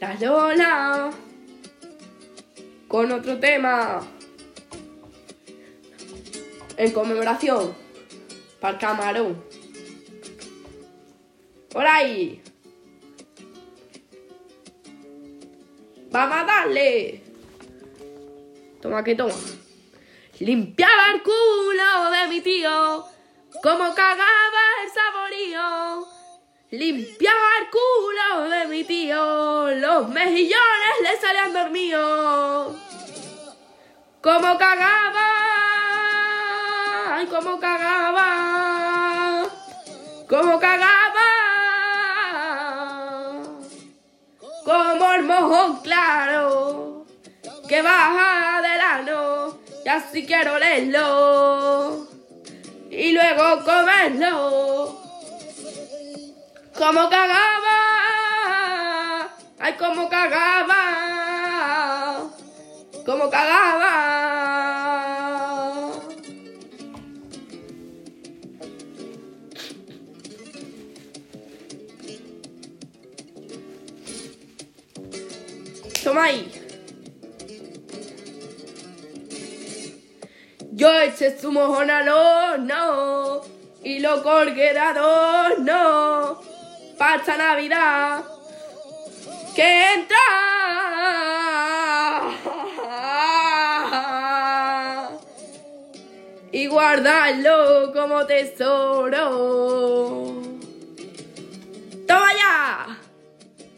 la Lola con otro tema en conmemoración para el camarón. Por ahí. Vamos a darle. Toma que toma. Limpiaba el culo de mi tío, como cagaba el saborío. Limpiaba culo de mi tío, los mejillones le salían dormidos. Como cagaba, ay, como cagaba, como cagaba, como el mojón claro, que baja del ano, y así quiero leerlo, y luego comerlo. Como cagaba, ay, como cagaba, como cagaba. Toma ahí. Yo eché su mojón al horno y lo colgué de adorno esta Navidad que entra. Y guardarlo como tesoro.